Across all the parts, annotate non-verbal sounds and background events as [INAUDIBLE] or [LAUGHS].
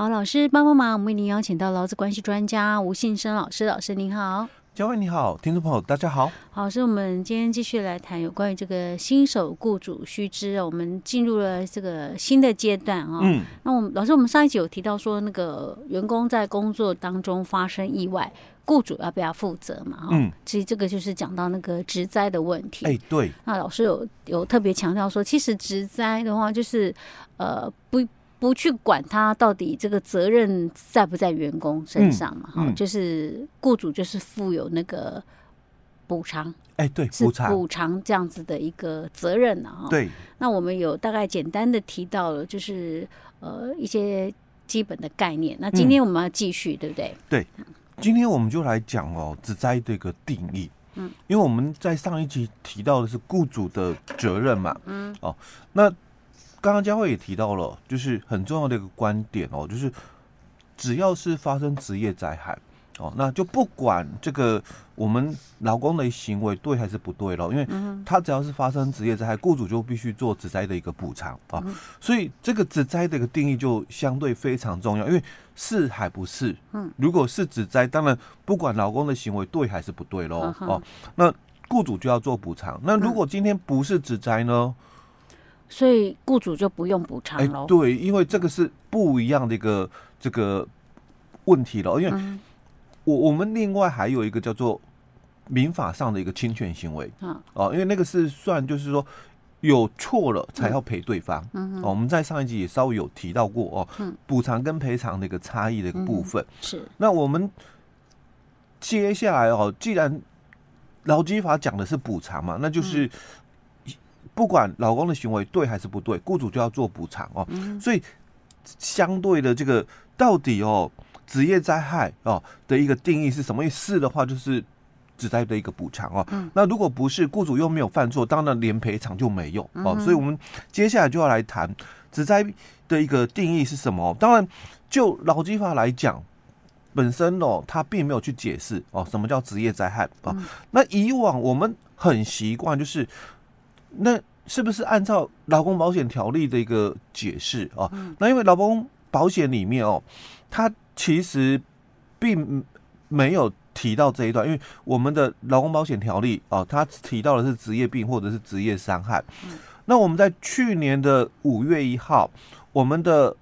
好，老师帮帮忙，我们为您邀请到劳资关系专家吴信生老师，老师您好。嘉惠你好，听众朋友大家好。好，是我们今天继续来谈有关于这个新手雇主须知啊，我们进入了这个新的阶段啊。嗯，那我们老师，我们上一集有提到说，那个员工在工作当中发生意外，雇主要不要负责嘛？嗯，其实这个就是讲到那个职灾的问题。哎，对。那老师有有特别强调说，其实职灾的话，就是呃不。不去管他到底这个责任在不在员工身上嘛？哈、嗯嗯，就是雇主就是负有那个补偿，哎、欸，对，补偿补偿这样子的一个责任啊。对，那我们有大概简单的提到了，就是呃一些基本的概念。那今天我们要继续、嗯，对不对？对，今天我们就来讲哦，职灾这个定义。嗯，因为我们在上一集提到的是雇主的责任嘛。嗯，哦，那。刚刚佳慧也提到了，就是很重要的一个观点哦，就是只要是发生职业灾害哦，那就不管这个我们劳工的行为对还是不对了，因为他只要是发生职业灾害，雇主就必须做职灾的一个补偿啊，所以这个职灾的一个定义就相对非常重要，因为是还不是？嗯，如果是职灾，当然不管劳工的行为对还是不对喽，哦，那雇主就要做补偿。那如果今天不是职灾呢？所以雇主就不用补偿了。对，因为这个是不一样的一个这个问题了。因为我我们另外还有一个叫做民法上的一个侵权行为。嗯。哦，因为那个是算就是说有错了才要赔对方。嗯。哦，我们在上一集也稍微有提到过哦。嗯。补偿跟赔偿的一个差异的一个部分。是。那我们接下来哦，既然劳基法讲的是补偿嘛，那就是。不管老公的行为对还是不对，雇主就要做补偿哦。所以相对的这个到底哦，职业灾害哦的一个定义是什么意思的话，就是只在的一个补偿哦。那如果不是雇主又没有犯错，当然连赔偿就没有哦。所以我们接下来就要来谈只在的一个定义是什么。当然，就劳基法来讲，本身哦，它并没有去解释哦什么叫职业灾害啊。那以往我们很习惯就是。那是不是按照劳工保险条例的一个解释啊、嗯？那因为劳工保险里面哦，它其实并没有提到这一段，因为我们的劳工保险条例哦，它提到的是职业病或者是职业伤害、嗯。那我们在去年的五月一号，我们的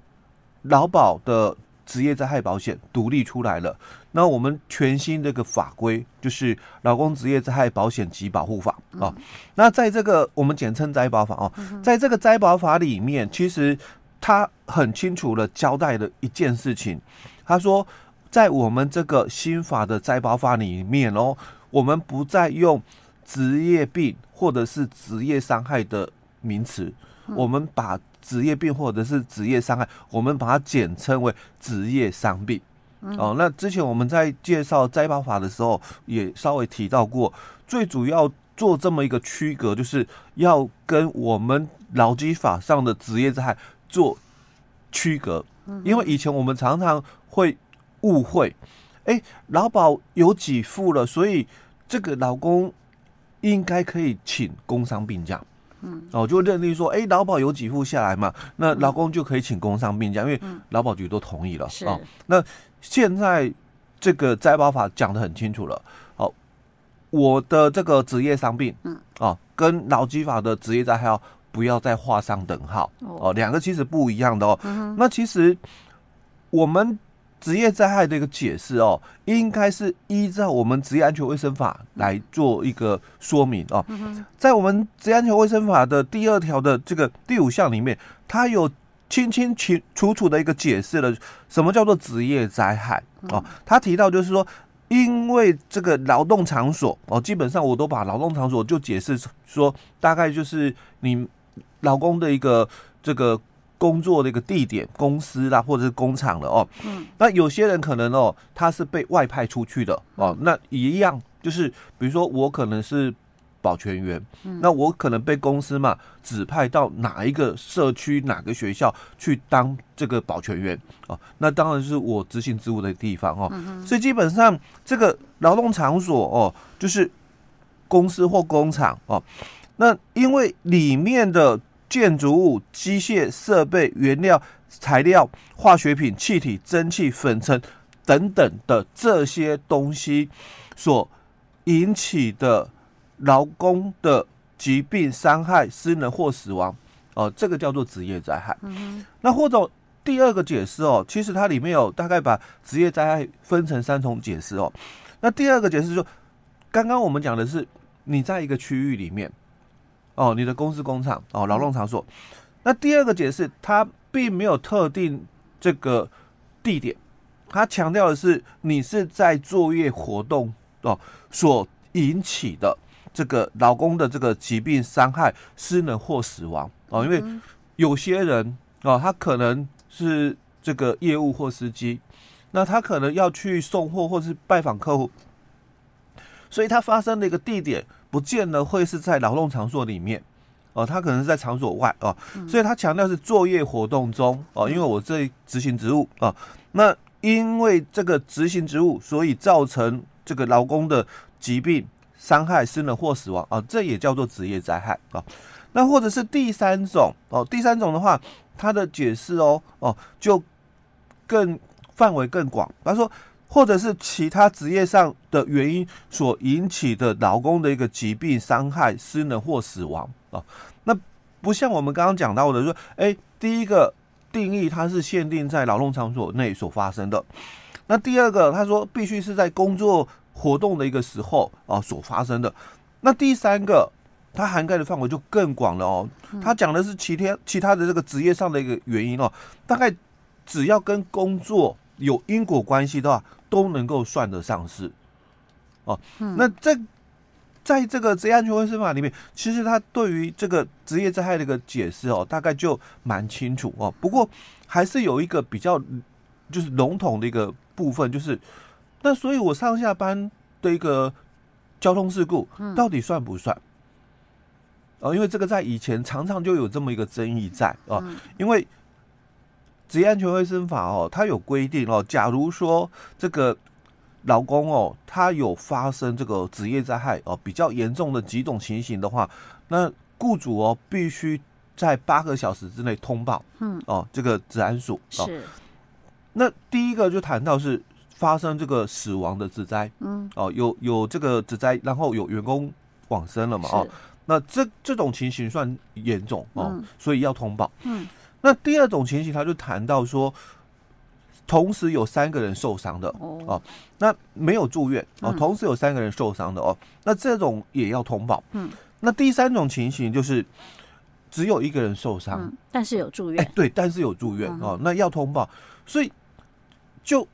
劳保的职业灾害保险独立出来了。那我们全新这个法规就是《劳工职业灾害保险及保护法》啊。那在这个我们简称灾保法哦，在这个灾保法里面，其实他很清楚的交代了一件事情。他说，在我们这个新法的灾保法里面哦，我们不再用职业病或者是职业伤害的名词，我们把职业病或者是职业伤害，我们把它简称为职业伤病。哦，那之前我们在介绍灾保法的时候，也稍微提到过，最主要做这么一个区隔，就是要跟我们劳基法上的职业灾害做区隔，因为以前我们常常会误会，哎，劳保有给付了，所以这个劳工应该可以请工伤病假。嗯，哦，就认定说，哎，劳保有给付下来嘛，那劳工就可以请工伤病假，因为劳保局都同意了。哦，那现在这个灾保法讲得很清楚了。哦，我的这个职业伤病，嗯，哦，跟劳基法的职业灾害不要再画上等号。哦，两个其实不一样的哦。那其实我们。职业灾害的一个解释哦，应该是依照我们职业安全卫生法来做一个说明哦。在我们职业安全卫生法的第二条的这个第五项里面，它有清清清楚楚的一个解释了什么叫做职业灾害哦。他提到就是说，因为这个劳动场所哦，基本上我都把劳动场所就解释说，大概就是你老公的一个这个。工作的一个地点，公司啦，或者是工厂了哦。嗯。那有些人可能哦，他是被外派出去的哦。那一样就是，比如说我可能是保全员，嗯，那我可能被公司嘛指派到哪一个社区、哪个学校去当这个保全员哦。那当然是我执行职务的地方哦。嗯。所以基本上这个劳动场所哦，就是公司或工厂哦。那因为里面的。建筑物、机械设备、原料、材料、化学品、气体、蒸汽、粉尘等等的这些东西所引起的劳工的疾病、伤害、失能或死亡，哦、呃，这个叫做职业灾害。嗯、那或者第二个解释哦，其实它里面有大概把职业灾害分成三重解释哦。那第二个解释就，刚刚我们讲的是你在一个区域里面，哦，你的公司、工厂、哦，劳动场所。那第二个解释，它并没有特定这个地点，它强调的是你是在作业活动哦所引起的这个劳工的这个疾病、伤害、失能或死亡哦，因为有些人哦，他可能是这个业务或司机。那他可能要去送货或是拜访客户，所以他发生的一个地点不见得会是在劳动场所里面哦，他可能是在场所外哦，所以他强调是作业活动中哦，因为我这执行职务啊，那因为这个执行职务，所以造成这个劳工的疾病、伤害、失能或死亡啊，这也叫做职业灾害啊。那或者是第三种哦，第三种的话，他的解释哦哦就更。范围更广，他说，或者是其他职业上的原因所引起的劳工的一个疾病、伤害、失能或死亡。啊，那不像我们刚刚讲到的说，哎，第一个定义它是限定在劳动场所内所发生的，那第二个他说必须是在工作活动的一个时候啊所发生的，那第三个它涵盖的范围就更广了哦，他讲的是其他其他的这个职业上的一个原因哦，大概只要跟工作。有因果关系的话，都能够算得上是哦。嗯、那在在这个职业安全卫生法里面，其实它对于这个职业灾害的一个解释哦，大概就蛮清楚哦。不过还是有一个比较就是笼统的一个部分，就是那所以我上下班的一个交通事故到底算不算？哦，因为这个在以前常常就有这么一个争议在哦，因为。职业安全卫生法哦，它有规定哦，假如说这个劳工哦，他有发生这个职业灾害哦，比较严重的几种情形的话，那雇主哦必须在八个小时之内通报，嗯，哦，这个治安署哦。是。那第一个就谈到是发生这个死亡的职灾，嗯，哦，有有这个职灾，然后有员工往生了嘛，哦，那这这种情形算严重哦，所以要通报，嗯。那第二种情形，他就谈到说，同时有三个人受伤的哦，那没有住院哦，同时有三个人受伤的哦，那这种也要通报。嗯，那第三种情形就是只有一个人受伤，但是有住院。哎，对，但是有住院哦，那要通报。所以就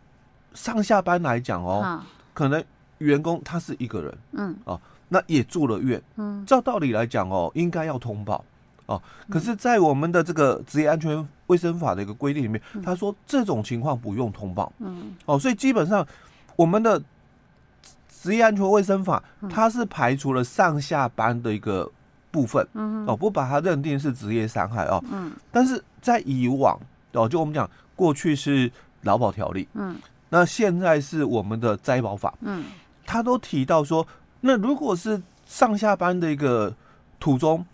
上下班来讲哦，可能员工他是一个人，嗯，哦，那也住了院，嗯，照道理来讲哦，应该要通报。哦，可是，在我们的这个职业安全卫生法的一个规定里面，他说这种情况不用通报。嗯，哦，所以基本上我们的职业安全卫生法，它是排除了上下班的一个部分。嗯，哦，不把它认定是职业伤害哦。嗯，但是在以往哦，就我们讲过去是劳保条例。嗯，那现在是我们的灾保法。嗯，他都提到说，那如果是上下班的一个途中，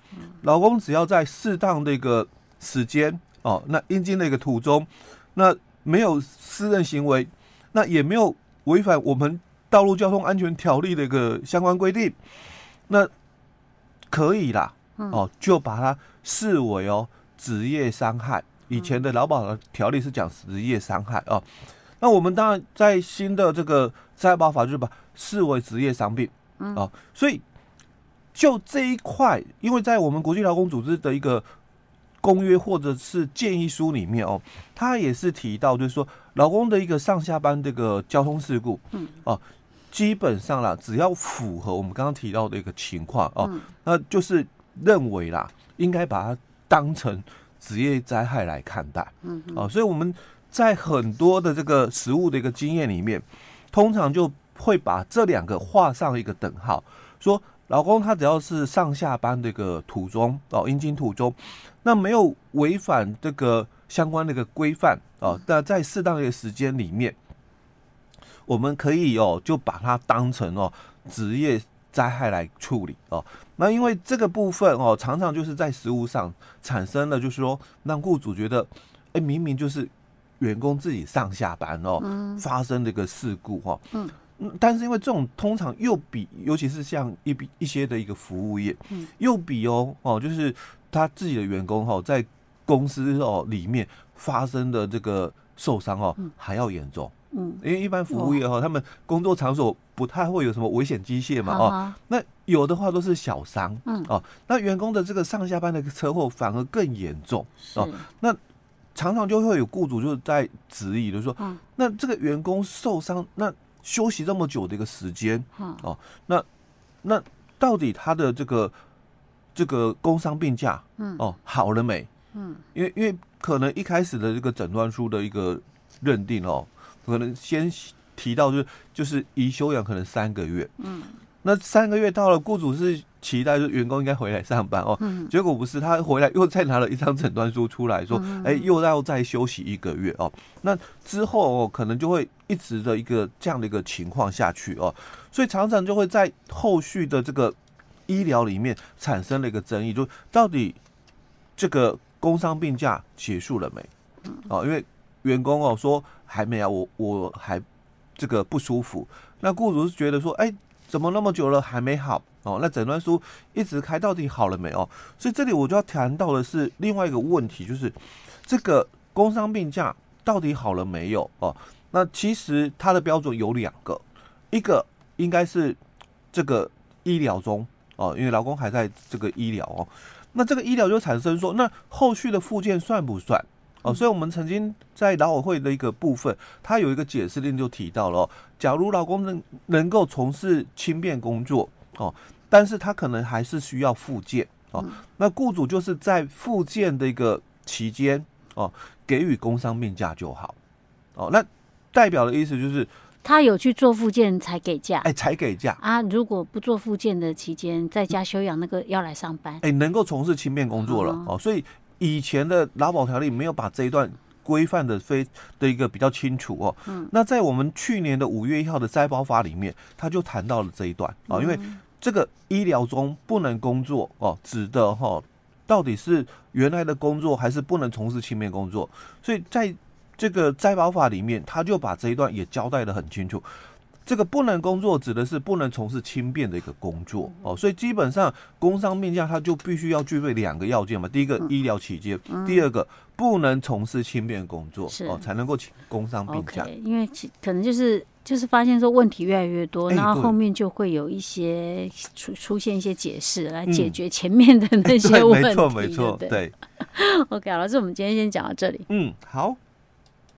老公只要在适当的一个时间哦，那阴经的一个途中，那没有私人行为，那也没有违反我们道路交通安全条例的一个相关规定，那可以啦，哦，就把它视为哦职业伤害。以前的劳保的条例是讲职业伤害哦，那我们当然在新的这个灾保法就是把视为职业伤病哦，所以。就这一块，因为在我们国际劳工组织的一个公约或者是建议书里面哦，他也是提到，就是说劳工的一个上下班这个交通事故，嗯，哦，基本上啦，只要符合我们刚刚提到的一个情况哦，那就是认为啦，应该把它当成职业灾害来看待，嗯，哦，所以我们在很多的这个实务的一个经验里面，通常就会把这两个画上一个等号，说。劳工他只要是上下班的一个途中哦，应经途中，那没有违反这个相关的一个规范哦，那在适当的一个时间里面，我们可以哦就把它当成哦职业灾害来处理哦。那因为这个部分哦，常常就是在实务上产生了，就是说让雇主觉得哎，明明就是员工自己上下班哦，嗯、发生这个事故哈、哦，嗯，但是因为这种通常又比，尤其是像一比一些的一个服务业，嗯，又比哦哦，就是他自己的员工哈、哦，在公司哦里面发生的这个受伤哦，嗯、还要严重。嗯，因为一般服务业哈，哦、他们工作场所不太会有什么危险机械嘛，哦，哦，那有的话都是小伤，嗯，哦，那员工的这个上下班的车祸反而更严重，哦，那常常就会有雇主就是在质疑，就是说，嗯，那这个员工受伤，那休息这么久的一个时间，哦，那那到底他的这个这个工伤病假，嗯，哦，好了没？嗯，因为因为可能一开始的这个诊断书的一个认定哦。可能先提到就是就是宜休养可能三个月，嗯，那三个月到了，雇主是期待就员工应该回来上班哦，嗯，结果不是，他回来又再拿了一张诊断书出来说，哎，又要再休息一个月哦，那之后哦，可能就会一直的一个这样的一个情况下去哦，所以常常就会在后续的这个医疗里面产生了一个争议，就到底这个工伤病假结束了没？哦，因为。员工哦说还没啊，我我还这个不舒服。那雇主是觉得说，哎，怎么那么久了还没好哦？那诊断书一直开，到底好了没哦？所以这里我就要谈到的是另外一个问题，就是这个工伤病假到底好了没有哦？那其实它的标准有两个，一个应该是这个医疗中哦，因为劳工还在这个医疗哦，那这个医疗就产生说，那后续的附件算不算？哦，所以我们曾经在劳委会的一个部分，它有一个解释令就提到了哦，假如劳工能能够从事轻便工作哦，但是他可能还是需要复健哦，那雇主就是在复健的一个期间哦，给予工伤病假就好哦，那代表的意思就是他有去做复健才给假，哎，才给假啊，如果不做复健的期间在家休养，那个要来上班，哎，能够从事轻便工作了哦，所以。以前的劳保条例没有把这一段规范的非的一个比较清楚哦。嗯。那在我们去年的五月一号的灾保法里面，他就谈到了这一段啊，因为这个医疗中不能工作哦，指的哈到底是原来的工作还是不能从事轻便工作？所以在这个灾保法里面，他就把这一段也交代的很清楚。这个不能工作指的是不能从事轻便的一个工作哦，所以基本上工伤病假它就必须要具备两个要件嘛。第一个医疗期间，第二个不能从事轻便工作哦，才能够请工伤病假。因为可能就是就是发现说问题越来越多，然后后面就会有一些出出现一些解释来解决前面的那 [LAUGHS] 些问题。没错没错，对。[LAUGHS] OK，好了，这我们今天先讲到这里。嗯，好。